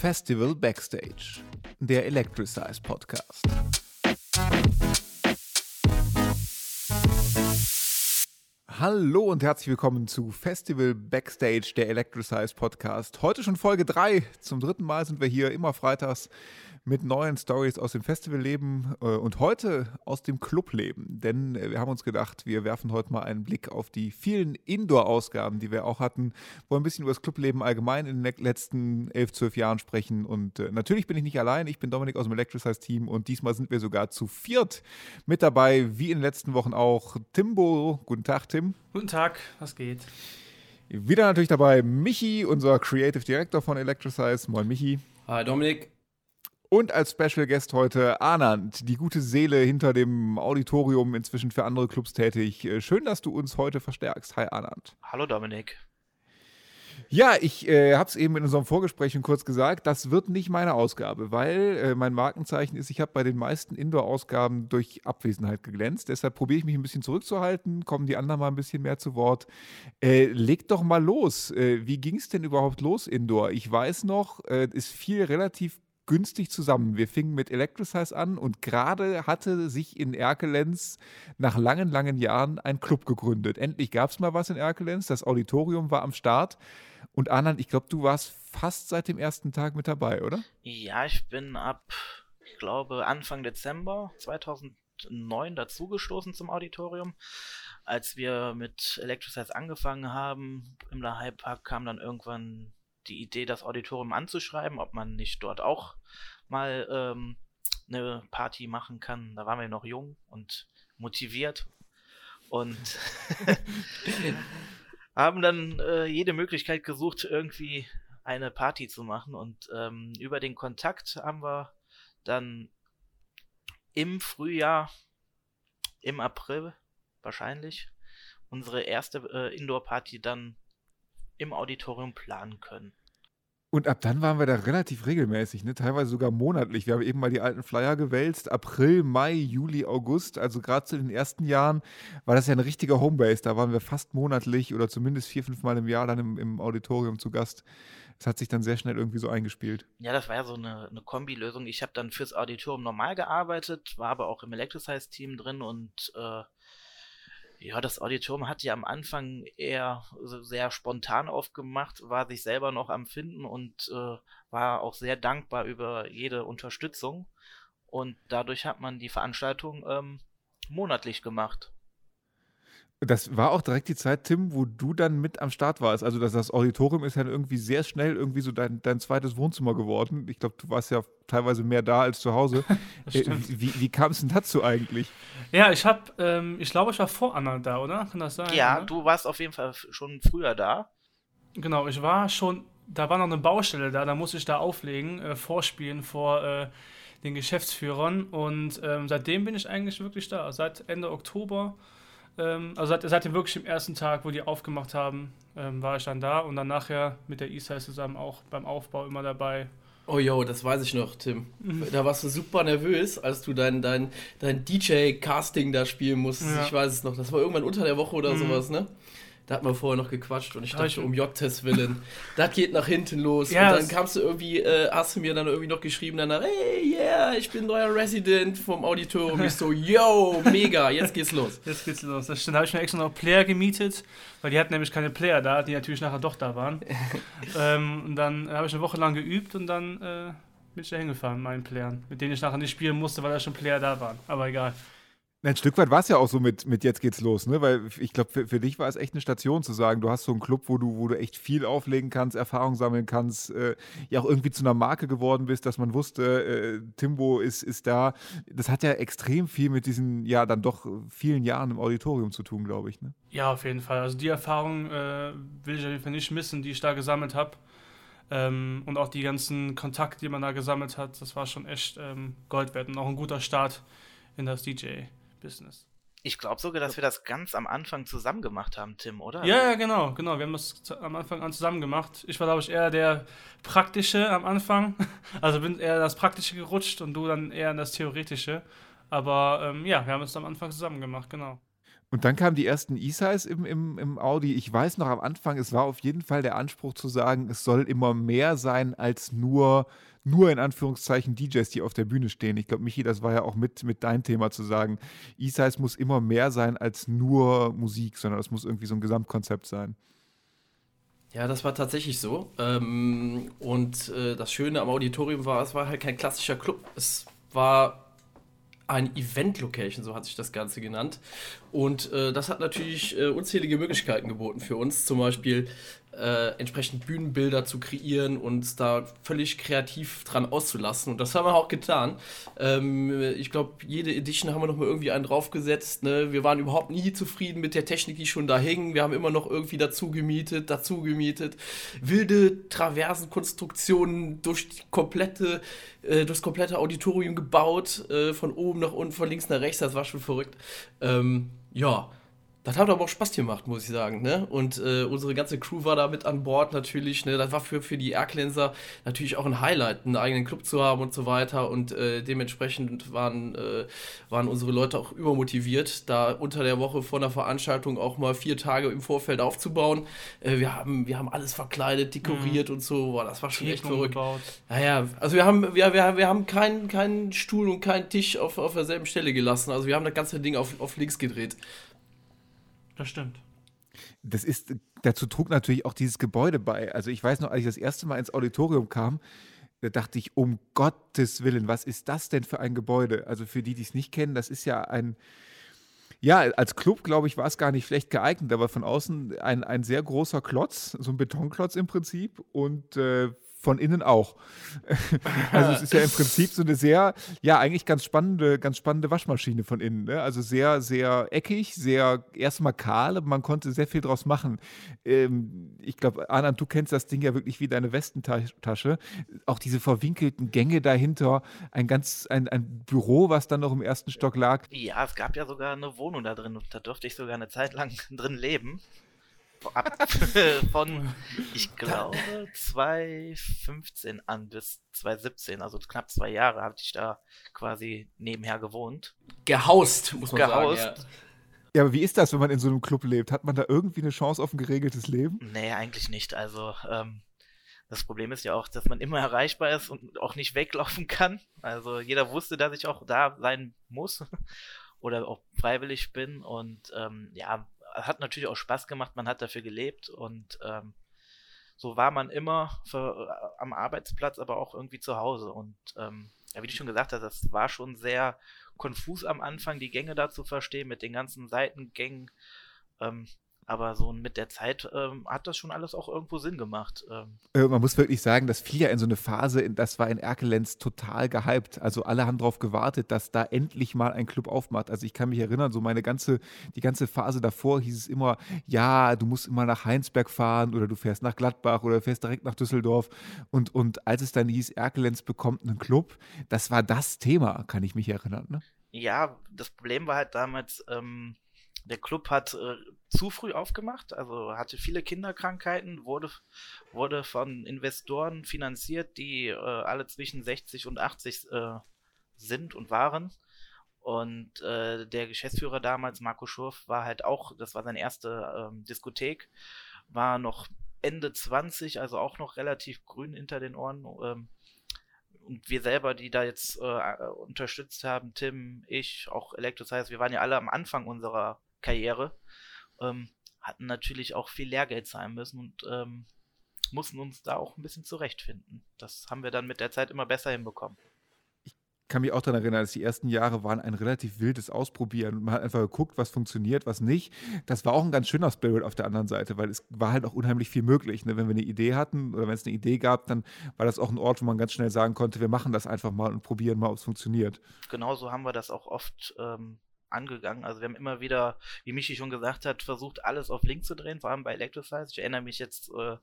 Festival Backstage, der Electricize Podcast. Hallo und herzlich willkommen zu Festival Backstage, der Electricize Podcast. Heute schon Folge 3. Zum dritten Mal sind wir hier immer freitags mit neuen Stories aus dem Festivalleben äh, und heute aus dem Clubleben. Denn äh, wir haben uns gedacht, wir werfen heute mal einen Blick auf die vielen Indoor-Ausgaben, die wir auch hatten, wo wir ein bisschen über das Clubleben allgemein in den letzten elf, zwölf Jahren sprechen. Und äh, natürlich bin ich nicht allein, ich bin Dominik aus dem Electricize-Team und diesmal sind wir sogar zu viert mit dabei, wie in den letzten Wochen auch Timbo. Guten Tag, Tim. Guten Tag, was geht? Wieder natürlich dabei Michi, unser Creative Director von Electricize. Moin, Michi. Hi, Dominik. Und als Special Guest heute Anand, die gute Seele hinter dem Auditorium, inzwischen für andere Clubs tätig. Äh, schön, dass du uns heute verstärkst. Hi Anand. Hallo Dominik. Ja, ich äh, habe es eben in unserem Vorgespräch schon kurz gesagt, das wird nicht meine Ausgabe, weil äh, mein Markenzeichen ist, ich habe bei den meisten Indoor-Ausgaben durch Abwesenheit geglänzt. Deshalb probiere ich mich ein bisschen zurückzuhalten, kommen die anderen mal ein bisschen mehr zu Wort. Äh, legt doch mal los. Äh, wie ging es denn überhaupt los Indoor? Ich weiß noch, äh, es fiel relativ günstig zusammen. Wir fingen mit Electricize an und gerade hatte sich in Erkelenz nach langen, langen Jahren ein Club gegründet. Endlich gab es mal was in Erkelenz. Das Auditorium war am Start. Und Anand, ich glaube, du warst fast seit dem ersten Tag mit dabei, oder? Ja, ich bin ab, ich glaube, Anfang Dezember 2009 dazugestoßen zum Auditorium. Als wir mit Electricize angefangen haben im Lahai Park, kam dann irgendwann die Idee, das Auditorium anzuschreiben, ob man nicht dort auch mal ähm, eine Party machen kann. Da waren wir noch jung und motiviert und haben dann äh, jede Möglichkeit gesucht, irgendwie eine Party zu machen. Und ähm, über den Kontakt haben wir dann im Frühjahr, im April wahrscheinlich, unsere erste äh, Indoor-Party dann im Auditorium planen können. Und ab dann waren wir da relativ regelmäßig, ne? teilweise sogar monatlich. Wir haben eben mal die alten Flyer gewälzt. April, Mai, Juli, August. Also gerade zu den ersten Jahren war das ja ein richtiger Homebase. Da waren wir fast monatlich oder zumindest vier, fünf Mal im Jahr dann im, im Auditorium zu Gast. Das hat sich dann sehr schnell irgendwie so eingespielt. Ja, das war ja so eine, eine Kombilösung. Ich habe dann fürs Auditorium normal gearbeitet, war aber auch im Electricize-Team drin und äh, ja, das Auditorium hat ja am Anfang eher sehr spontan aufgemacht, war sich selber noch am Finden und äh, war auch sehr dankbar über jede Unterstützung. Und dadurch hat man die Veranstaltung ähm, monatlich gemacht. Das war auch direkt die Zeit, Tim, wo du dann mit am Start warst. Also das, das Auditorium ist ja irgendwie sehr schnell irgendwie so dein, dein zweites Wohnzimmer geworden. Ich glaube, du warst ja teilweise mehr da als zu Hause. äh, wie wie kam es denn dazu eigentlich? Ja, ich habe, ähm, ich glaube, ich war vor Anna da, oder? Kann das sein? Ja, oder? du warst auf jeden Fall schon früher da. Genau, ich war schon, da war noch eine Baustelle da, da musste ich da auflegen, äh, vorspielen vor äh, den Geschäftsführern. Und ähm, seitdem bin ich eigentlich wirklich da. Seit Ende Oktober ähm, also seit, seit dem wirklich dem ersten Tag, wo die aufgemacht haben, ähm, war ich dann da und dann nachher mit der Eastside zusammen auch beim Aufbau immer dabei. Oh yo, das weiß ich noch, Tim. Mhm. Da warst du super nervös, als du dein, dein, dein DJ-Casting da spielen musstest. Ja. Ich weiß es noch. Das war irgendwann unter der Woche oder mhm. sowas, ne? Da hat man vorher noch gequatscht und ich dachte, ich um J-Test willen, das geht nach hinten los. Ja, und dann kamst du irgendwie, äh, hast du mir dann irgendwie noch geschrieben, danach, hey, yeah, ich bin neuer Resident vom Auditorium. Ich so, yo, mega, jetzt geht's los. Jetzt geht's los. Das stimmt, da habe ich mir extra noch Player gemietet, weil die hatten nämlich keine Player da, die natürlich nachher doch da waren. ähm, und dann habe ich eine Woche lang geübt und dann äh, bin ich da hingefahren mit meinen Playern, mit denen ich nachher nicht spielen musste, weil da schon Player da waren. Aber egal. Ein Stück weit war es ja auch so mit, mit Jetzt geht's los, ne? Weil ich glaube, für, für dich war es echt eine Station zu sagen, du hast so einen Club, wo du, wo du echt viel auflegen kannst, Erfahrung sammeln kannst, äh, ja auch irgendwie zu einer Marke geworden bist, dass man wusste, äh, Timbo ist, ist da. Das hat ja extrem viel mit diesen, ja, dann doch vielen Jahren im Auditorium zu tun, glaube ich, ne? Ja, auf jeden Fall. Also die Erfahrung äh, will ich auf jeden Fall nicht missen, die ich da gesammelt habe. Ähm, und auch die ganzen Kontakte, die man da gesammelt hat, das war schon echt ähm, Gold wert und auch ein guter Start in das DJ. Business. Ich glaube sogar, dass wir das ganz am Anfang zusammen gemacht haben, Tim, oder? Ja, ja, genau, genau. Wir haben das am Anfang an zusammen gemacht. Ich war, glaube ich, eher der Praktische am Anfang. Also bin eher das Praktische gerutscht und du dann eher in das Theoretische. Aber ähm, ja, wir haben es am Anfang zusammen gemacht, genau. Und dann kamen die ersten E-Size im, im, im Audi. Ich weiß noch am Anfang, es war auf jeden Fall der Anspruch zu sagen, es soll immer mehr sein als nur, nur in Anführungszeichen DJs, die auf der Bühne stehen. Ich glaube, Michi, das war ja auch mit, mit dein Thema zu sagen, E-Size muss immer mehr sein als nur Musik, sondern es muss irgendwie so ein Gesamtkonzept sein. Ja, das war tatsächlich so. Ähm, und äh, das Schöne am Auditorium war, es war halt kein klassischer Club. Es war ein Event-Location, so hat sich das Ganze genannt. Und äh, das hat natürlich äh, unzählige Möglichkeiten geboten für uns. Zum Beispiel äh, entsprechend Bühnenbilder zu kreieren und da völlig kreativ dran auszulassen. Und das haben wir auch getan. Ähm, ich glaube, jede Edition haben wir noch mal irgendwie einen draufgesetzt. Ne? Wir waren überhaupt nie zufrieden mit der Technik, die schon da hing. Wir haben immer noch irgendwie dazu gemietet, dazu gemietet. Wilde Traversenkonstruktionen durch die komplette, äh, durchs komplette Auditorium gebaut, äh, von oben nach unten, von links nach rechts. Das war schon verrückt. Ähm, ja das hat aber auch Spaß gemacht, muss ich sagen. Ne? Und äh, unsere ganze Crew war da mit an Bord natürlich. Ne? Das war für, für die Aircleanser natürlich auch ein Highlight, einen eigenen Club zu haben und so weiter. Und äh, dementsprechend waren, äh, waren unsere Leute auch übermotiviert, da unter der Woche vor einer Veranstaltung auch mal vier Tage im Vorfeld aufzubauen. Äh, wir, haben, wir haben alles verkleidet, dekoriert mhm. und so. Boah, das war schon echt verrückt. Gebaut. Naja, also wir haben, wir, wir, wir haben keinen keinen Stuhl und keinen Tisch auf, auf derselben Stelle gelassen. Also wir haben das ganze Ding auf, auf links gedreht. Das stimmt. Das ist, dazu trug natürlich auch dieses Gebäude bei. Also ich weiß noch, als ich das erste Mal ins Auditorium kam, da dachte ich, um Gottes Willen, was ist das denn für ein Gebäude? Also für die, die es nicht kennen, das ist ja ein, ja, als Club, glaube ich, war es gar nicht schlecht geeignet, aber von außen ein, ein sehr großer Klotz, so ein Betonklotz im Prinzip und äh, von innen auch. also es ist ja im Prinzip so eine sehr, ja, eigentlich ganz spannende, ganz spannende Waschmaschine von innen. Ne? Also sehr, sehr eckig, sehr erstmal kahl, aber man konnte sehr viel draus machen. Ähm, ich glaube, Anand, du kennst das Ding ja wirklich wie deine Westentasche. Auch diese verwinkelten Gänge dahinter, ein ganz, ein, ein Büro, was dann noch im ersten Stock lag. Ja, es gab ja sogar eine Wohnung da drin und da durfte ich sogar eine Zeit lang drin leben ab von, ich glaube, 2015 an bis 2017, also knapp zwei Jahre, habe ich da quasi nebenher gewohnt. Gehaust, muss man Gehaust. sagen. Ja. Ja, aber wie ist das, wenn man in so einem Club lebt? Hat man da irgendwie eine Chance auf ein geregeltes Leben? Nee, eigentlich nicht. Also, ähm, das Problem ist ja auch, dass man immer erreichbar ist und auch nicht weglaufen kann. Also, jeder wusste, dass ich auch da sein muss oder auch freiwillig bin. Und ähm, ja, hat natürlich auch Spaß gemacht, man hat dafür gelebt und ähm, so war man immer für, äh, am Arbeitsplatz, aber auch irgendwie zu Hause. Und ähm, ja, wie du schon gesagt hast, das war schon sehr konfus am Anfang, die Gänge da zu verstehen, mit den ganzen Seitengängen. Ähm, aber so mit der Zeit ähm, hat das schon alles auch irgendwo Sinn gemacht. Ähm. Äh, man muss wirklich sagen, das fiel ja in so eine Phase, das war in Erkelenz total gehypt. Also alle haben darauf gewartet, dass da endlich mal ein Club aufmacht. Also ich kann mich erinnern, so meine ganze, die ganze Phase davor hieß es immer, ja, du musst immer nach Heinsberg fahren oder du fährst nach Gladbach oder fährst direkt nach Düsseldorf. Und, und als es dann hieß, Erkelenz bekommt einen Club, das war das Thema, kann ich mich erinnern. Ne? Ja, das Problem war halt damals, ähm, der Club hat äh, zu früh aufgemacht, also hatte viele Kinderkrankheiten, wurde, wurde von Investoren finanziert, die äh, alle zwischen 60 und 80 äh, sind und waren. Und äh, der Geschäftsführer damals, Marco Schurf, war halt auch, das war seine erste ähm, Diskothek, war noch Ende 20, also auch noch relativ grün hinter den Ohren. Ähm, und wir selber, die da jetzt äh, unterstützt haben, Tim, ich, auch Electrosize, wir waren ja alle am Anfang unserer Karriere, ähm, hatten natürlich auch viel Lehrgeld zahlen müssen und ähm, mussten uns da auch ein bisschen zurechtfinden. Das haben wir dann mit der Zeit immer besser hinbekommen. Ich kann mich auch daran erinnern, dass die ersten Jahre waren ein relativ wildes Ausprobieren. Man hat einfach geguckt, was funktioniert, was nicht. Das war auch ein ganz schöner Spirit auf der anderen Seite, weil es war halt auch unheimlich viel möglich. Ne? Wenn wir eine Idee hatten oder wenn es eine Idee gab, dann war das auch ein Ort, wo man ganz schnell sagen konnte, wir machen das einfach mal und probieren mal, ob es funktioniert. Genauso haben wir das auch oft ähm, angegangen. Also wir haben immer wieder, wie Michi schon gesagt hat, versucht alles auf Link zu drehen, vor allem bei Electrosize. Ich erinnere mich jetzt äh,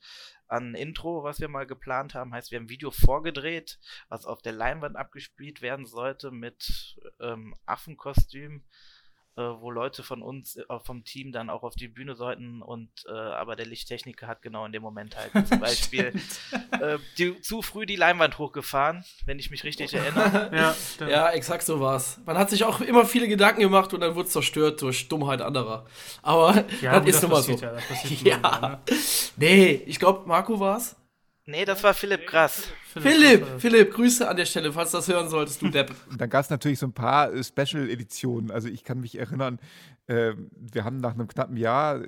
an ein Intro, was wir mal geplant haben. Heißt, wir haben ein Video vorgedreht, was auf der Leinwand abgespielt werden sollte mit ähm, Affenkostüm. Äh, wo Leute von uns äh, vom Team dann auch auf die Bühne sollten und äh, aber der Lichttechniker hat genau in dem Moment halt zum Beispiel äh, die, zu früh die Leinwand hochgefahren, wenn ich mich richtig erinnere. ja, ja, exakt so war's. Man hat sich auch immer viele Gedanken gemacht und dann wurde es zerstört durch Dummheit anderer. Aber ja, das ist nun mal so. Ja, ja. Mal, ne? Nee, ich glaube, Marco war's. Nee, das war Philipp Krass. Philipp, Philipp, Grüße an der Stelle, falls du das hören solltest, du Depp. Dann gab es natürlich so ein paar äh, Special-Editionen. Also ich kann mich erinnern, äh, wir haben nach einem knappen Jahr,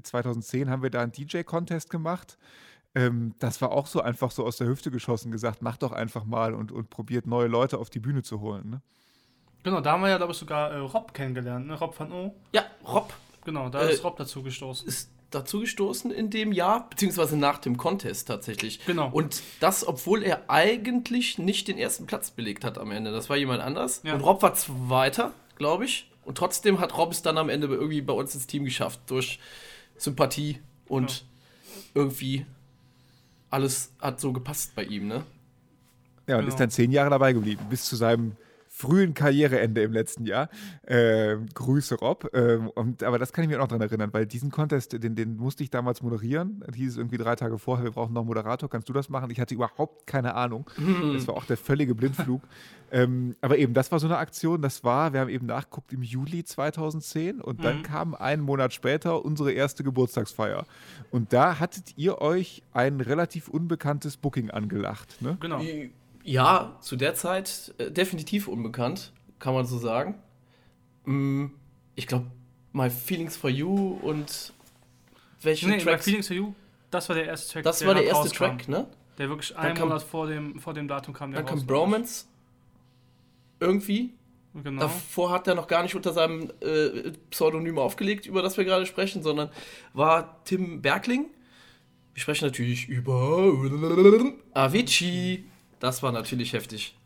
2010, äh, haben wir da einen DJ-Contest gemacht. Ähm, das war auch so einfach so aus der Hüfte geschossen gesagt, mach doch einfach mal und, und probiert neue Leute auf die Bühne zu holen. Ne? Genau, da haben wir ja, glaube ich, sogar äh, Rob kennengelernt, ne? Rob van O. Ja, Rob. Genau, da ist Rob dazu gestoßen. Ist dazugestoßen in dem Jahr, beziehungsweise nach dem Contest tatsächlich. Genau. Und das, obwohl er eigentlich nicht den ersten Platz belegt hat am Ende. Das war jemand anders. Ja. Und Rob war Zweiter, glaube ich. Und trotzdem hat Rob es dann am Ende irgendwie bei uns ins Team geschafft. Durch Sympathie und ja. irgendwie alles hat so gepasst bei ihm, ne? Ja, und genau. ist dann zehn Jahre dabei geblieben, bis zu seinem frühen Karriereende im letzten Jahr. Äh, Grüße, Rob. Äh, und, aber das kann ich mir auch noch daran erinnern, weil diesen Contest, den, den musste ich damals moderieren. Das hieß es irgendwie drei Tage vorher, wir brauchen noch einen Moderator, kannst du das machen? Ich hatte überhaupt keine Ahnung. Mhm. Das war auch der völlige Blindflug. ähm, aber eben, das war so eine Aktion, das war, wir haben eben nachgeguckt, im Juli 2010 und mhm. dann kam einen Monat später unsere erste Geburtstagsfeier. Und da hattet ihr euch ein relativ unbekanntes Booking angelacht. Ne? Genau. Ja, zu der Zeit äh, definitiv unbekannt, kann man so sagen. Mm, ich glaube, My Feelings for You und welche nee, Tracks? My Feelings for You, das war der erste Track. Das war der erste rauskam. Track, ne? Der wirklich einen Monat vor dem, vor dem Datum kam. Der dann kam Bromance. Irgendwie. Genau. Davor hat er noch gar nicht unter seinem äh, Pseudonym aufgelegt, über das wir gerade sprechen, sondern war Tim Bergling. Wir sprechen natürlich über Avicii. Das war natürlich heftig.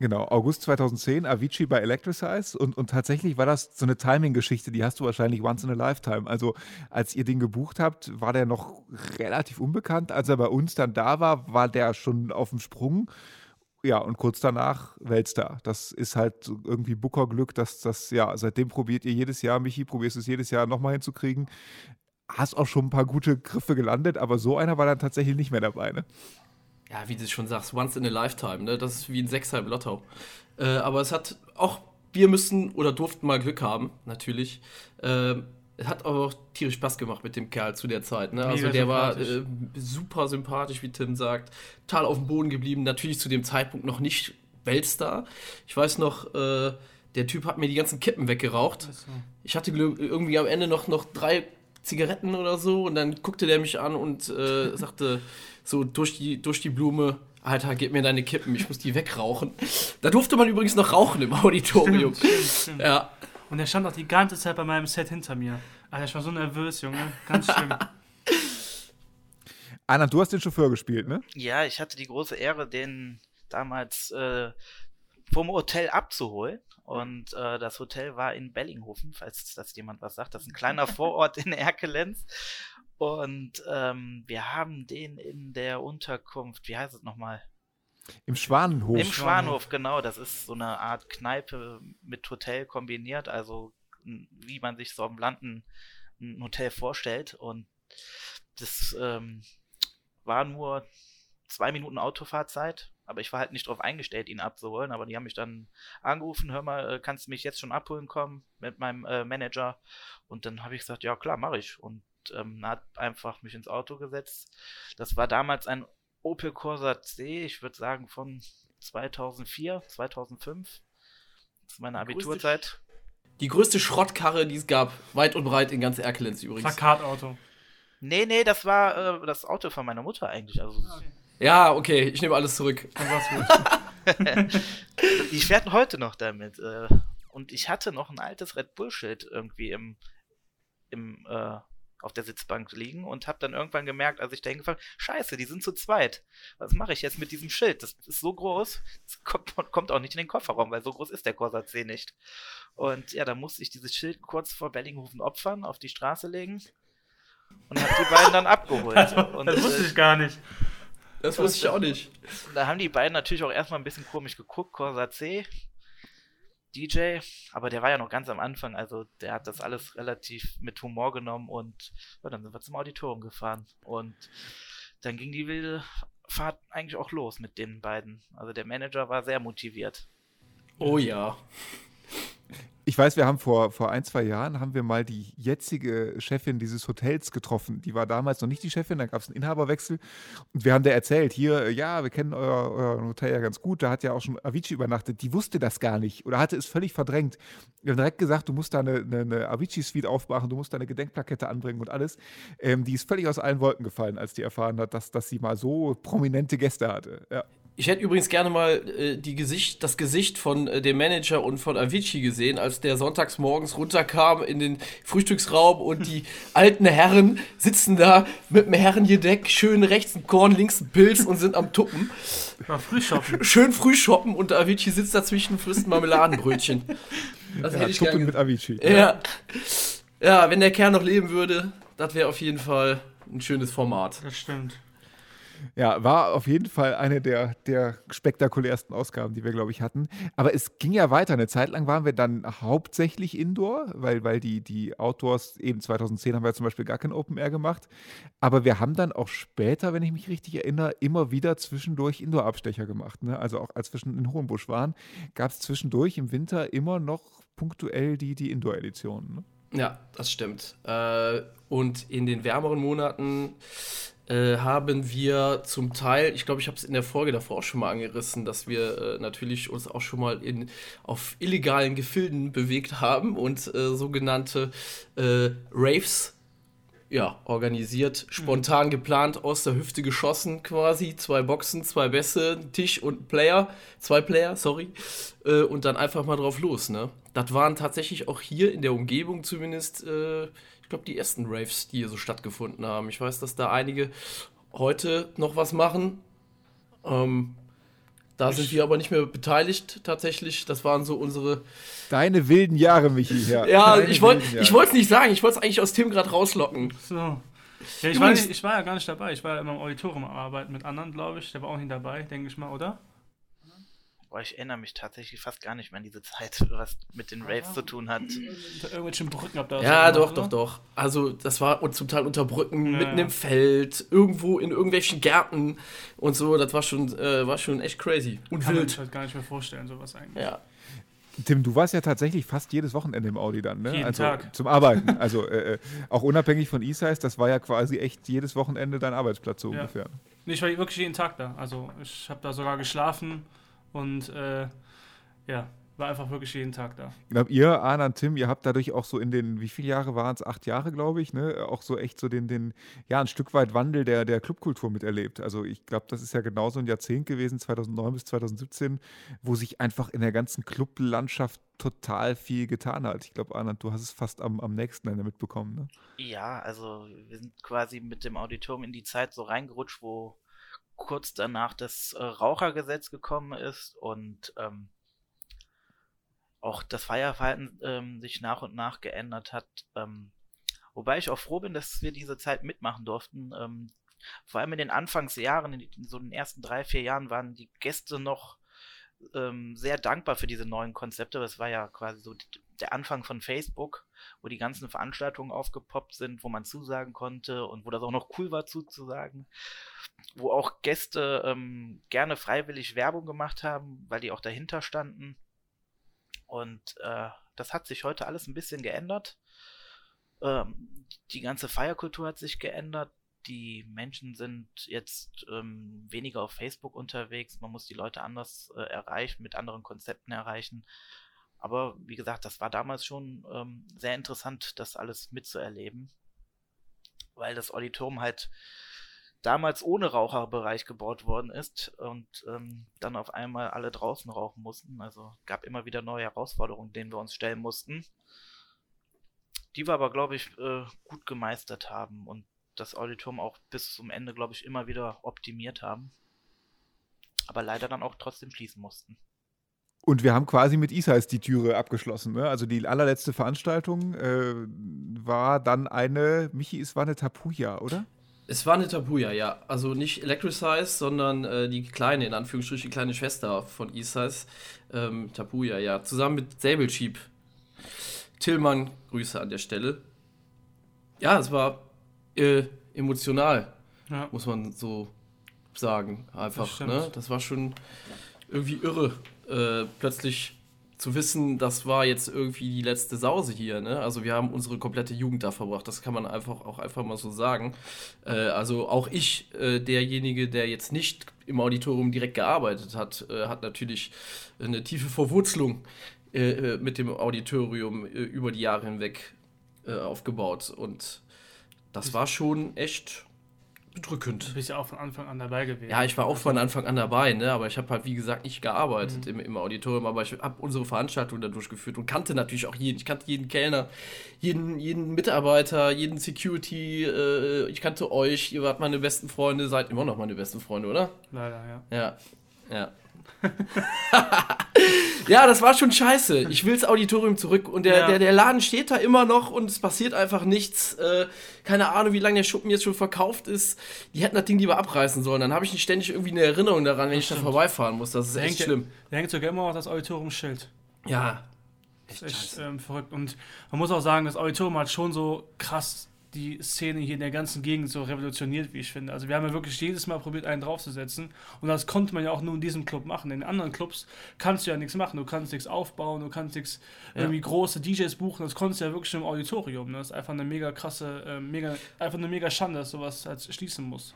Genau, August 2010, Avicii bei Electricize und, und tatsächlich war das so eine Timing-Geschichte, die hast du wahrscheinlich once in a lifetime. Also als ihr den gebucht habt, war der noch relativ unbekannt. Als er bei uns dann da war, war der schon auf dem Sprung. Ja, und kurz danach Weltstar. Das ist halt irgendwie Booker-Glück, dass das, ja, seitdem probiert ihr jedes Jahr, Michi, probierst es jedes Jahr nochmal hinzukriegen. Hast auch schon ein paar gute Griffe gelandet, aber so einer war dann tatsächlich nicht mehr dabei, ne? Ja, wie du schon sagst, once in a lifetime, ne? Das ist wie ein Sechser im Lotto. Äh, aber es hat auch, wir müssen oder durften mal Glück haben, natürlich. Äh, es hat aber auch tierisch Spaß gemacht mit dem Kerl zu der Zeit. Ne? Also der war äh, super sympathisch, wie Tim sagt. Total auf dem Boden geblieben. Natürlich zu dem Zeitpunkt noch nicht Weltstar. Ich weiß noch, äh, der Typ hat mir die ganzen Kippen weggeraucht. Ich hatte irgendwie am Ende noch, noch drei Zigaretten oder so und dann guckte der mich an und äh, sagte so durch die, durch die Blume, Alter, gib mir deine Kippen, ich muss die wegrauchen. Da durfte man übrigens noch rauchen im Auditorium. Stimmt, stimmt, stimmt. Ja. Und er stand auch die ganze Zeit bei meinem Set hinter mir. Alter, ich war so nervös, Junge. Ganz schlimm. Anna, du hast den Chauffeur gespielt, ne? Ja, ich hatte die große Ehre, den damals äh, vom Hotel abzuholen. Und äh, das Hotel war in Bellinghofen, falls das jemand was sagt. Das ist ein kleiner Vorort in Erkelenz. Und ähm, wir haben den in der Unterkunft, wie heißt es nochmal? Im Schwanenhof. Im Schwanenhof, genau. Das ist so eine Art Kneipe mit Hotel kombiniert, also wie man sich so am Land ein, ein Hotel vorstellt. Und das ähm, war nur zwei Minuten Autofahrzeit aber ich war halt nicht darauf eingestellt, ihn abzuholen. Aber die haben mich dann angerufen, hör mal, äh, kannst du mich jetzt schon abholen kommen mit meinem äh, Manager? Und dann habe ich gesagt, ja klar, mache ich. Und ähm, hat einfach mich ins Auto gesetzt. Das war damals ein Opel Corsa C, ich würde sagen von 2004, 2005. Das ist meine Abiturzeit. Die größte Schrottkarre, die es gab, weit und breit in ganz Erkelenz übrigens. Plakatauto. Nee, nee, das war äh, das Auto von meiner Mutter eigentlich. Also, okay. Ja, okay, ich nehme alles zurück. die fährt heute noch damit. Äh, und ich hatte noch ein altes Red Bull-Schild irgendwie im, im, äh, auf der Sitzbank liegen und habe dann irgendwann gemerkt, als ich da hingefahren scheiße, die sind zu zweit. Was mache ich jetzt mit diesem Schild? Das ist so groß, das kommt, kommt, auch nicht in den Kofferraum, weil so groß ist der Corsa C nicht. Und ja, da musste ich dieses Schild kurz vor Bellinghofen opfern, auf die Straße legen und habe die beiden dann abgeholt. Und, das wusste ich gar nicht. Das wusste ich auch nicht. Da haben die beiden natürlich auch erstmal ein bisschen komisch geguckt, Corsa C. DJ, aber der war ja noch ganz am Anfang, also der hat das alles relativ mit Humor genommen und ja, dann sind wir zum Auditorium gefahren und dann ging die wilde Fahrt eigentlich auch los mit den beiden. Also der Manager war sehr motiviert. Oh ja. Ich weiß, wir haben vor, vor ein, zwei Jahren haben wir mal die jetzige Chefin dieses Hotels getroffen. Die war damals noch nicht die Chefin, dann gab es einen Inhaberwechsel. Und wir haben der erzählt, hier, ja, wir kennen euer, euer, Hotel ja ganz gut, da hat ja auch schon Avicii übernachtet. Die wusste das gar nicht oder hatte es völlig verdrängt. Wir haben direkt gesagt, du musst da eine, eine, eine Avicii-Suite aufmachen, du musst da eine Gedenkplakette anbringen und alles. Ähm, die ist völlig aus allen Wolken gefallen, als die erfahren hat, dass, dass sie mal so prominente Gäste hatte. Ja. Ich hätte übrigens gerne mal äh, die Gesicht, das Gesicht von äh, dem Manager und von Avicii gesehen, als der sonntags morgens runterkam in den Frühstücksraum und die alten Herren sitzen da mit dem Herrengedeck, schön rechts ein Korn, links ein Pilz und sind am Tuppen. Ja, frühshoppen. Schön frühshoppen und Avicii sitzt dazwischen und frisst Marmeladenbrötchen. Das ja, hätte ich Tuppen mit Avicii. Ja. ja, wenn der Kerl noch leben würde, das wäre auf jeden Fall ein schönes Format. Das stimmt. Ja, war auf jeden Fall eine der, der spektakulärsten Ausgaben, die wir, glaube ich, hatten. Aber es ging ja weiter. Eine Zeit lang waren wir dann hauptsächlich Indoor, weil, weil die, die Outdoors, eben 2010 haben wir zum Beispiel gar kein Open Air gemacht. Aber wir haben dann auch später, wenn ich mich richtig erinnere, immer wieder zwischendurch Indoor-Abstecher gemacht. Ne? Also auch als wir schon in Hohenbusch waren, gab es zwischendurch im Winter immer noch punktuell die, die Indoor-Editionen. Ne? Ja, das stimmt. Äh, und in den wärmeren Monaten äh, haben wir zum Teil, ich glaube, ich habe es in der Folge davor auch schon mal angerissen, dass wir äh, natürlich uns auch schon mal in, auf illegalen Gefilden bewegt haben und äh, sogenannte äh, Raves ja, organisiert, spontan geplant, aus der Hüfte geschossen quasi. Zwei Boxen, zwei Bässe, Tisch und Player, zwei Player, sorry. Äh, und dann einfach mal drauf los, ne? Das waren tatsächlich auch hier in der Umgebung zumindest äh, ich glaube, die ersten Raves, die hier so stattgefunden haben. Ich weiß, dass da einige heute noch was machen. Ähm, da sind wir aber nicht mehr beteiligt tatsächlich. Das waren so unsere. Deine wilden Jahre, Michi. Ja, ja ich wollte es nicht sagen. Ich wollte es eigentlich aus Tim gerade rauslocken. So. Ja, ich, war nicht, ich war ja gar nicht dabei. Ich war ja immer im Auditorium arbeiten mit anderen, glaube ich. Der war auch nicht dabei, denke ich mal, oder? Boah, ich erinnere mich tatsächlich fast gar nicht mehr an diese Zeit, was mit den Raves zu tun hat. Unter irgendwelchen Brücken habt ihr Ja, doch, doch, doch. Also, das war und zum Teil unter Brücken, ja, mitten ja. im Feld, irgendwo in irgendwelchen Gärten und so. Das war schon, äh, war schon echt crazy. Und Kann wild. sich halt gar nicht mehr vorstellen, sowas eigentlich. Ja. Tim, du warst ja tatsächlich fast jedes Wochenende im Audi dann, ne? Jeden also Tag. zum Arbeiten. Also äh, äh auch unabhängig von E-Size, das war ja quasi echt jedes Wochenende dein Arbeitsplatz so ja. ungefähr. Nee, ich war wirklich jeden Tag da. Also ich habe da sogar geschlafen und äh, ja, war einfach wirklich jeden Tag da. Ich glaube, ihr, Arne und Tim, ihr habt dadurch auch so in den, wie viele Jahre waren es? Acht Jahre, glaube ich, ne? Auch so echt so den, den, ja, ein Stück weit Wandel der, der Clubkultur miterlebt. Also ich glaube, das ist ja genauso ein Jahrzehnt gewesen, 2009 bis 2017, wo sich einfach in der ganzen Clublandschaft total viel getan hat. Ich glaube, Arne, du hast es fast am, am nächsten Ende mitbekommen, ne? Ja, also wir sind quasi mit dem Auditorium in die Zeit so reingerutscht, wo kurz danach das äh, Rauchergesetz gekommen ist und ähm, auch das Feierverhalten ähm, sich nach und nach geändert hat. Ähm, wobei ich auch froh bin, dass wir diese Zeit mitmachen durften. Ähm, vor allem in den Anfangsjahren, in, in, so den ersten drei, vier Jahren, waren die Gäste noch ähm, sehr dankbar für diese neuen Konzepte. Das war ja quasi so der Anfang von Facebook, wo die ganzen Veranstaltungen aufgepoppt sind, wo man zusagen konnte und wo das auch noch cool war zuzusagen, wo auch Gäste ähm, gerne freiwillig Werbung gemacht haben, weil die auch dahinter standen. Und äh, das hat sich heute alles ein bisschen geändert. Ähm, die ganze Feierkultur hat sich geändert. Die Menschen sind jetzt ähm, weniger auf Facebook unterwegs. Man muss die Leute anders äh, erreichen, mit anderen Konzepten erreichen. Aber wie gesagt, das war damals schon ähm, sehr interessant, das alles mitzuerleben, weil das Auditorium halt damals ohne Raucherbereich gebaut worden ist und ähm, dann auf einmal alle draußen rauchen mussten. Also gab immer wieder neue Herausforderungen, denen wir uns stellen mussten. Die wir aber, glaube ich, äh, gut gemeistert haben und das Auditorium auch bis zum Ende, glaube ich, immer wieder optimiert haben. Aber leider dann auch trotzdem schließen mussten. Und wir haben quasi mit Isais die Türe abgeschlossen. Ne? Also die allerletzte Veranstaltung äh, war dann eine, Michi, es war eine Tapuja, oder? Es war eine Tapuja, ja. Also nicht Electricize, sondern äh, die kleine, in Anführungsstrichen, kleine Schwester von E-Size. Ähm, Tapuja, ja. Zusammen mit Sheep. Tillmann, Grüße an der Stelle. Ja, es war äh, emotional, ja. muss man so sagen. Einfach, das, ne? das war schon irgendwie irre. Äh, plötzlich zu wissen, das war jetzt irgendwie die letzte Sause hier. Ne? Also wir haben unsere komplette Jugend da verbracht. Das kann man einfach auch einfach mal so sagen. Äh, also auch ich, äh, derjenige, der jetzt nicht im Auditorium direkt gearbeitet hat, äh, hat natürlich eine tiefe Verwurzelung äh, äh, mit dem Auditorium über die Jahre hinweg aufgebaut. Und das war schon echt bedrückend. Du bist ja auch von Anfang an dabei gewesen. Ja, ich war auch von Anfang an dabei, ne? aber ich habe halt, wie gesagt, nicht gearbeitet mhm. im, im Auditorium, aber ich habe unsere Veranstaltung da durchgeführt und kannte natürlich auch jeden. Ich kannte jeden Kellner, jeden, jeden Mitarbeiter, jeden Security, äh, ich kannte euch, ihr wart meine besten Freunde, seid immer noch meine besten Freunde, oder? Leider, ja. Ja, ja. ja, das war schon scheiße. Ich will ins Auditorium zurück und der, ja. der, der Laden steht da immer noch und es passiert einfach nichts. Äh, keine Ahnung, wie lange der Schuppen jetzt schon verkauft ist. Die hätten das Ding lieber abreißen sollen. Dann habe ich nicht ständig irgendwie eine Erinnerung daran, wenn das ich stimmt. da vorbeifahren muss. Das ist da echt schlimm. Da hängt sogar immer noch das Auditorium-Schild. Ja. Das ist echt ähm, verrückt. Und man muss auch sagen, das Auditorium hat schon so krass die Szene hier in der ganzen Gegend so revolutioniert, wie ich finde. Also wir haben ja wirklich jedes Mal probiert, einen draufzusetzen. Und das konnte man ja auch nur in diesem Club machen. In anderen Clubs kannst du ja nichts machen. Du kannst nichts aufbauen, du kannst nichts ja. irgendwie große DJs buchen. Das konntest du ja wirklich schon im Auditorium. Das ist einfach eine mega krasse, äh, mega, einfach eine mega Schande, dass sowas halt schließen muss.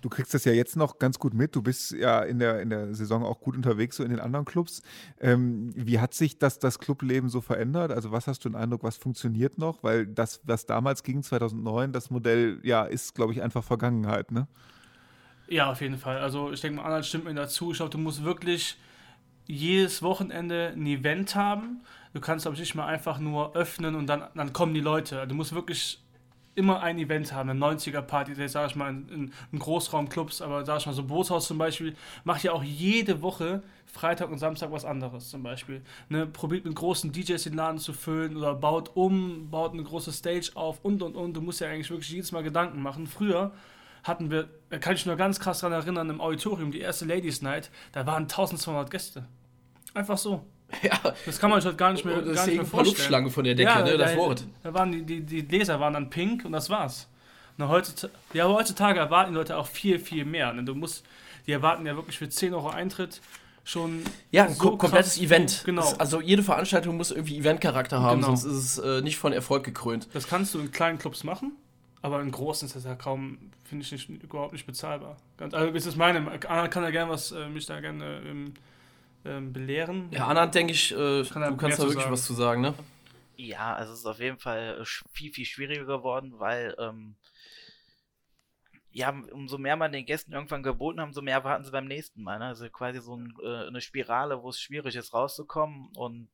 Du kriegst das ja jetzt noch ganz gut mit. Du bist ja in der, in der Saison auch gut unterwegs, so in den anderen Clubs. Ähm, wie hat sich das, das Clubleben so verändert? Also, was hast du den Eindruck, was funktioniert noch? Weil das, was damals ging, 2009, das Modell, ja, ist, glaube ich, einfach Vergangenheit, ne? Ja, auf jeden Fall. Also, ich denke mal, Arnold stimmt mir dazu. Ich glaube, du musst wirklich jedes Wochenende ein Event haben. Du kannst, glaube ich, nicht mal einfach nur öffnen und dann, dann kommen die Leute. Du musst wirklich immer ein Event haben, eine 90er-Party, sag ich mal, in, in, Großraumclubs, aber sag ich mal, so Bootshaus zum Beispiel, macht ja auch jede Woche Freitag und Samstag was anderes zum Beispiel. Ne, probiert mit großen DJs den Laden zu füllen oder baut um, baut eine große Stage auf und und und. Du musst ja eigentlich wirklich jedes Mal Gedanken machen. Früher hatten wir, kann ich nur ganz krass daran erinnern, im Auditorium, die erste Ladies Night, da waren 1200 Gäste. Einfach so. Ja. Das kann man sich halt gar nicht mehr, gar nicht mehr vorstellen. Luftschlange von der Decke, ja, ne, das Wort. Da waren die, die, die Gläser waren dann pink und das war's. Na, heutzutage, ja, heutzutage erwarten die Leute auch viel, viel mehr. Ne? Du musst, die erwarten ja wirklich für 10 Euro Eintritt schon. Ja, ein so komplettes krass, Event. Genau. Das, also jede Veranstaltung muss irgendwie Eventcharakter haben, genau. sonst ist es äh, nicht von Erfolg gekrönt. Das kannst du in kleinen Clubs machen, aber in großen ist das ja kaum, finde ich, nicht, überhaupt nicht bezahlbar. Also, das ist meine. Anna kann ja gerne was, äh, mich da gerne. Ähm, ähm, belehren. Ja, Anand, denke ich, äh, Kann du kannst da wirklich sagen. was zu sagen, ne? Ja, also es ist auf jeden Fall äh, viel, viel schwieriger geworden, weil ähm, ja, umso mehr man den Gästen irgendwann geboten haben, umso mehr warten sie beim nächsten Mal. Ne? Also quasi so ein, äh, eine Spirale, wo es schwierig ist, rauszukommen. Und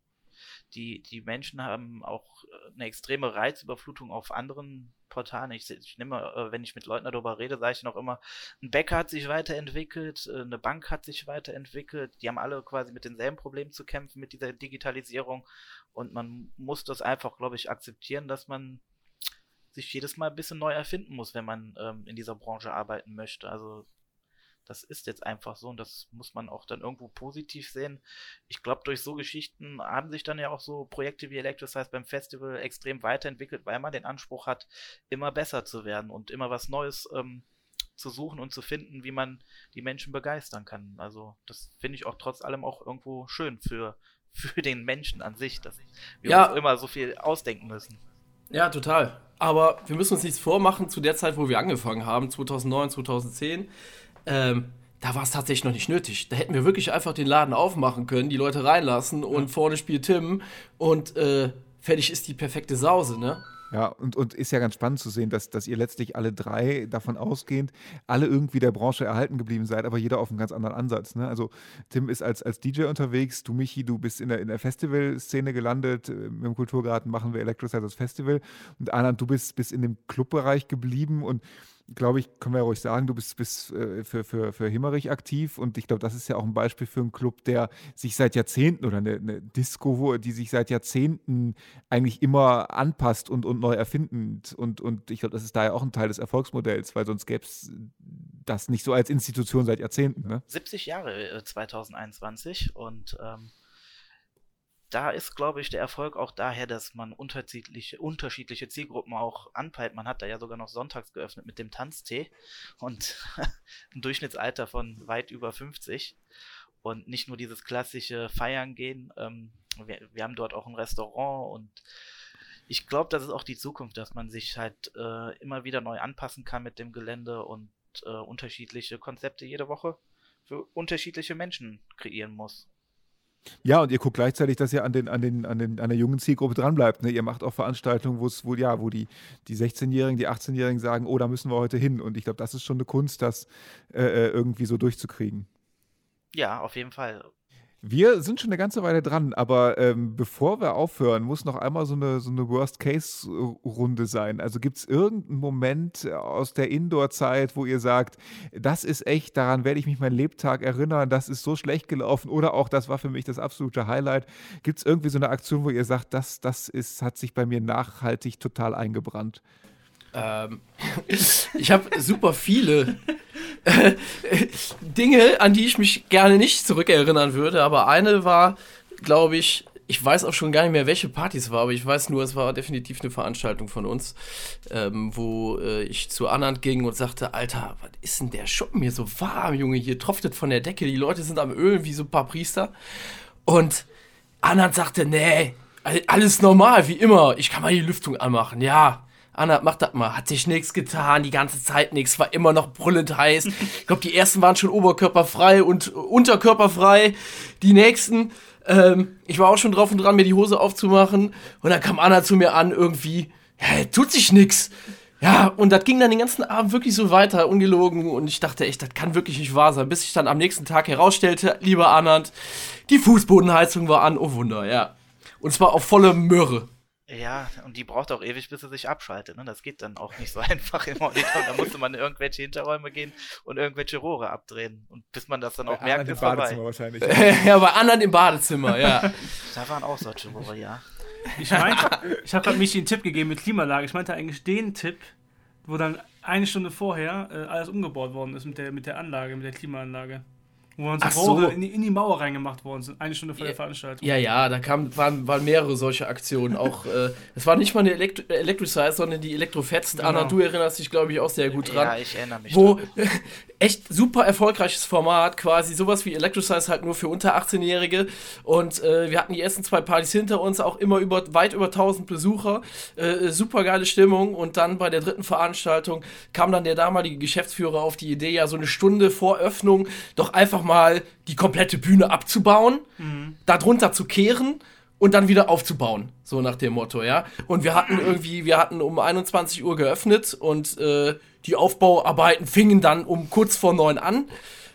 die, die Menschen haben auch äh, eine extreme Reizüberflutung auf anderen Portalen. Ich, ich nehme, äh, wenn ich mit Leuten darüber rede, sage ich noch immer, ein Bäcker hat sich weiterentwickelt, äh, eine Bank hat sich weiterentwickelt. Die haben alle quasi mit denselben Problemen zu kämpfen mit dieser Digitalisierung. Und man muss das einfach, glaube ich, akzeptieren, dass man sich jedes Mal ein bisschen neu erfinden muss, wenn man ähm, in dieser Branche arbeiten möchte. Also das ist jetzt einfach so und das muss man auch dann irgendwo positiv sehen. Ich glaube, durch so Geschichten haben sich dann ja auch so Projekte wie Electricize beim Festival extrem weiterentwickelt, weil man den Anspruch hat, immer besser zu werden und immer was Neues ähm, zu suchen und zu finden, wie man die Menschen begeistern kann. Also das finde ich auch trotz allem auch irgendwo schön für, für den Menschen an sich, dass wir ja. uns immer so viel ausdenken müssen. Ja, total. Aber wir müssen uns nichts vormachen zu der Zeit, wo wir angefangen haben, 2009, 2010 ähm, da war es tatsächlich noch nicht nötig. Da hätten wir wirklich einfach den Laden aufmachen können, die Leute reinlassen und ja. vorne spielt Tim und äh, fertig ist die perfekte Sause, ne? Ja, und, und ist ja ganz spannend zu sehen, dass, dass ihr letztlich alle drei davon ausgehend alle irgendwie der Branche erhalten geblieben seid, aber jeder auf einem ganz anderen Ansatz. Ne? Also Tim ist als, als DJ unterwegs, du Michi, du bist in der, in der Festivalszene gelandet, im Kulturgarten machen wir Electrosize als Festival und Anand, du bist, bist in dem Clubbereich geblieben und glaube ich, können wir ja ruhig sagen, du bist, bist äh, für, für, für Himmerich aktiv und ich glaube, das ist ja auch ein Beispiel für einen Club, der sich seit Jahrzehnten oder eine, eine Disco, die sich seit Jahrzehnten eigentlich immer anpasst und, und neu erfindend und, und ich glaube, das ist da ja auch ein Teil des Erfolgsmodells, weil sonst gäbe es das nicht so als Institution seit Jahrzehnten. Ne? 70 Jahre äh, 2021 und ähm, da ist, glaube ich, der Erfolg auch daher, dass man unterschiedliche, unterschiedliche Zielgruppen auch anpeilt. Man hat da ja sogar noch sonntags geöffnet mit dem Tanztee und ein Durchschnittsalter von weit über 50. Und nicht nur dieses klassische Feiern gehen. Ähm, wir, wir, haben dort auch ein Restaurant und ich glaube, das ist auch die Zukunft, dass man sich halt äh, immer wieder neu anpassen kann mit dem Gelände und äh, unterschiedliche Konzepte jede Woche für unterschiedliche Menschen kreieren muss. Ja, und ihr guckt gleichzeitig, dass ihr an, den, an, den, an, den, an der jungen Zielgruppe dranbleibt. Ne? Ihr macht auch Veranstaltungen, wo es wohl, ja, wo die, die 16-Jährigen, die 18-Jährigen sagen, oh, da müssen wir heute hin. Und ich glaube, das ist schon eine Kunst, das äh, äh irgendwie so durchzukriegen. Ja, auf jeden Fall. Wir sind schon eine ganze Weile dran, aber ähm, bevor wir aufhören, muss noch einmal so eine, so eine Worst-Case-Runde sein. Also gibt es irgendeinen Moment aus der Indoor-Zeit, wo ihr sagt, das ist echt, daran werde ich mich mein Lebtag erinnern, das ist so schlecht gelaufen oder auch, das war für mich das absolute Highlight. Gibt es irgendwie so eine Aktion, wo ihr sagt, das, das ist, hat sich bei mir nachhaltig total eingebrannt? Ähm, ich habe super viele äh, Dinge, an die ich mich gerne nicht zurückerinnern würde, aber eine war, glaube ich, ich weiß auch schon gar nicht mehr, welche Party es war, aber ich weiß nur, es war definitiv eine Veranstaltung von uns, ähm, wo äh, ich zu Anand ging und sagte, Alter, was ist denn der Schuppen hier so warm, Junge, hier tropft von der Decke, die Leute sind am Ölen wie so ein paar Priester. Und Anand sagte, nee, alles normal, wie immer, ich kann mal die Lüftung anmachen, ja, Anna, mach das mal. Hat sich nichts getan, die ganze Zeit nichts, war immer noch brüllend heiß. Ich glaube, die ersten waren schon oberkörperfrei und unterkörperfrei. Die nächsten, ähm, ich war auch schon drauf und dran, mir die Hose aufzumachen. Und dann kam Anna zu mir an, irgendwie, ja, tut sich nix. Ja, und das ging dann den ganzen Abend wirklich so weiter, ungelogen. Und ich dachte echt, das kann wirklich nicht wahr sein. Bis ich dann am nächsten Tag herausstellte, lieber Anand, die Fußbodenheizung war an, oh Wunder, ja. Und zwar auf volle Möhre. Ja, und die braucht auch ewig, bis sie sich abschaltet. Ne? Das geht dann auch nicht so einfach im Monitor. Da musste man in irgendwelche Hinterräume gehen und irgendwelche Rohre abdrehen. Und bis man das dann auch bei merkt, ist vorbei. Badezimmer wahrscheinlich. ja, bei anderen im Badezimmer, ja. da waren auch solche Rohre, ja. Ich meinte, ich habe gerade Michi einen Tipp gegeben mit Klimaanlage. Ich meinte eigentlich den Tipp, wo dann eine Stunde vorher äh, alles umgebaut worden ist mit der, mit der Anlage, mit der Klimaanlage. Wo unsere so. In die, in die, Mauer reingemacht worden sind, eine Stunde vor ja, der Veranstaltung. Ja, ja, da kam, waren, waren mehrere solche Aktionen. Auch, äh, es war nicht mal eine Elektro Electrosize, sondern die Elektrofetzt. Genau. Anna, du erinnerst dich, glaube ich, auch sehr gut dran. Ja, ich erinnere mich. Wo echt super erfolgreiches Format, quasi sowas wie Electrosize halt nur für unter 18-Jährige. Und äh, wir hatten die ersten zwei Partys hinter uns, auch immer über weit über 1000 Besucher. Äh, super geile Stimmung. Und dann bei der dritten Veranstaltung kam dann der damalige Geschäftsführer auf die Idee, ja, so eine Stunde vor Öffnung doch einfach mal die komplette Bühne abzubauen, mhm. darunter zu kehren und dann wieder aufzubauen. So nach dem Motto, ja. Und wir hatten irgendwie, wir hatten um 21 Uhr geöffnet und äh, die Aufbauarbeiten fingen dann um kurz vor neun an.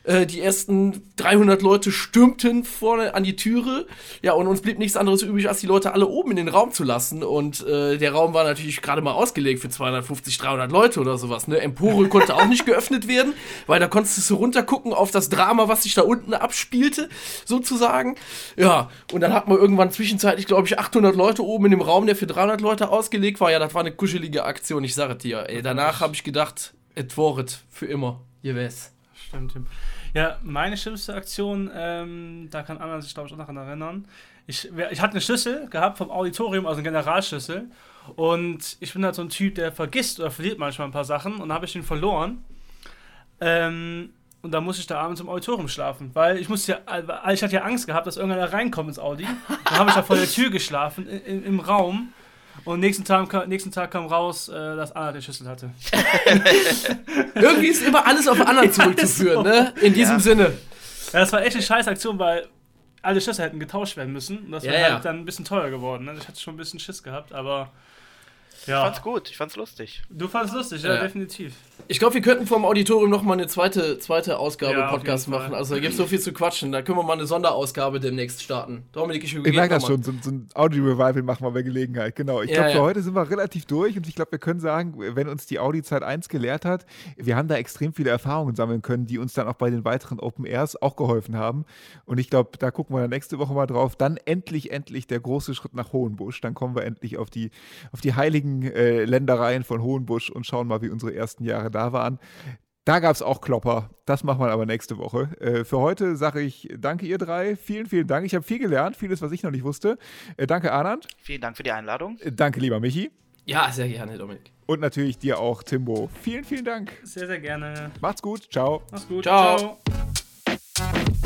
Äh, die ersten 300 Leute stürmten vorne an die Türe. Ja, und uns blieb nichts anderes übrig, als die Leute alle oben in den Raum zu lassen. Und äh, der Raum war natürlich gerade mal ausgelegt für 250, 300 Leute oder sowas. Ne? Empore konnte auch nicht geöffnet werden, weil da konntest du runtergucken auf das Drama, was sich da unten abspielte, sozusagen. Ja, und dann hat man irgendwann zwischenzeitlich, glaube ich, 800 Leute oben in dem Raum, der für 300 Leute ausgelegt war. Ja, das war eine kuschelige Aktion, ich sage dir. Ey, danach habe ich gedacht, et voret für immer. Ihr weiß. Stimmt, Tim. Ja, meine schlimmste Aktion, ähm, da kann Anna sich, glaube ich, auch daran erinnern. Ich, ich hatte eine Schlüssel gehabt vom Auditorium, also einen Generalschlüssel. Und ich bin halt so ein Typ, der vergisst oder verliert manchmal ein paar Sachen. Und dann habe ich ihn verloren. Ähm, und dann musste ich da abends im Auditorium schlafen, weil ich musste ja, ich hatte ja Angst gehabt, dass irgendeiner reinkommt ins Audi. Dann habe ich da vor der Tür geschlafen, in, im Raum. Und nächsten Tag, nächsten Tag kam raus, äh, dass Anna den Schlüssel hatte. Irgendwie ist immer alles auf anderen zurückzuführen, ne? In diesem ja. Sinne. Ja, das war echt eine scheiß Aktion, weil alle Schlüssel hätten getauscht werden müssen. Und das ja, wäre ja. halt dann ein bisschen teuer geworden. Ne? Ich hatte schon ein bisschen Schiss gehabt, aber Ja. Ich fand's gut, ich fand's lustig. Du fand's lustig, ja, ja. definitiv. Ich glaube, wir könnten vom Auditorium noch mal eine zweite, zweite Ausgabe ja, Podcast machen. Also da gibt es so viel zu quatschen. Da können wir mal eine Sonderausgabe demnächst starten. Dominik, ich Ich merke das schon, so, so ein Audio-Revival machen wir bei Gelegenheit. Genau. Ich glaube, für heute sind wir relativ durch und ich glaube, wir können sagen, wenn uns die Audi-Zeit 1 gelehrt hat, wir haben da extrem viele Erfahrungen sammeln können, die uns dann auch bei den weiteren Open Airs auch geholfen haben. Und ich glaube, da gucken wir dann nächste Woche mal drauf. Dann endlich, endlich der große Schritt nach Hohenbusch. Dann kommen wir endlich auf die, auf die heiligen äh, Ländereien von Hohenbusch und schauen mal, wie unsere ersten Jahre da waren. Da gab es auch Klopper. Das machen wir aber nächste Woche. Äh, für heute sage ich danke ihr drei. Vielen, vielen Dank. Ich habe viel gelernt, vieles, was ich noch nicht wusste. Äh, danke, Arnand. Vielen Dank für die Einladung. Äh, danke, lieber Michi. Ja, sehr gerne, Dominik. Und natürlich dir auch, Timbo. Vielen, vielen Dank. Sehr, sehr gerne. Macht's gut. Ciao. Macht's gut. Ciao. Ciao.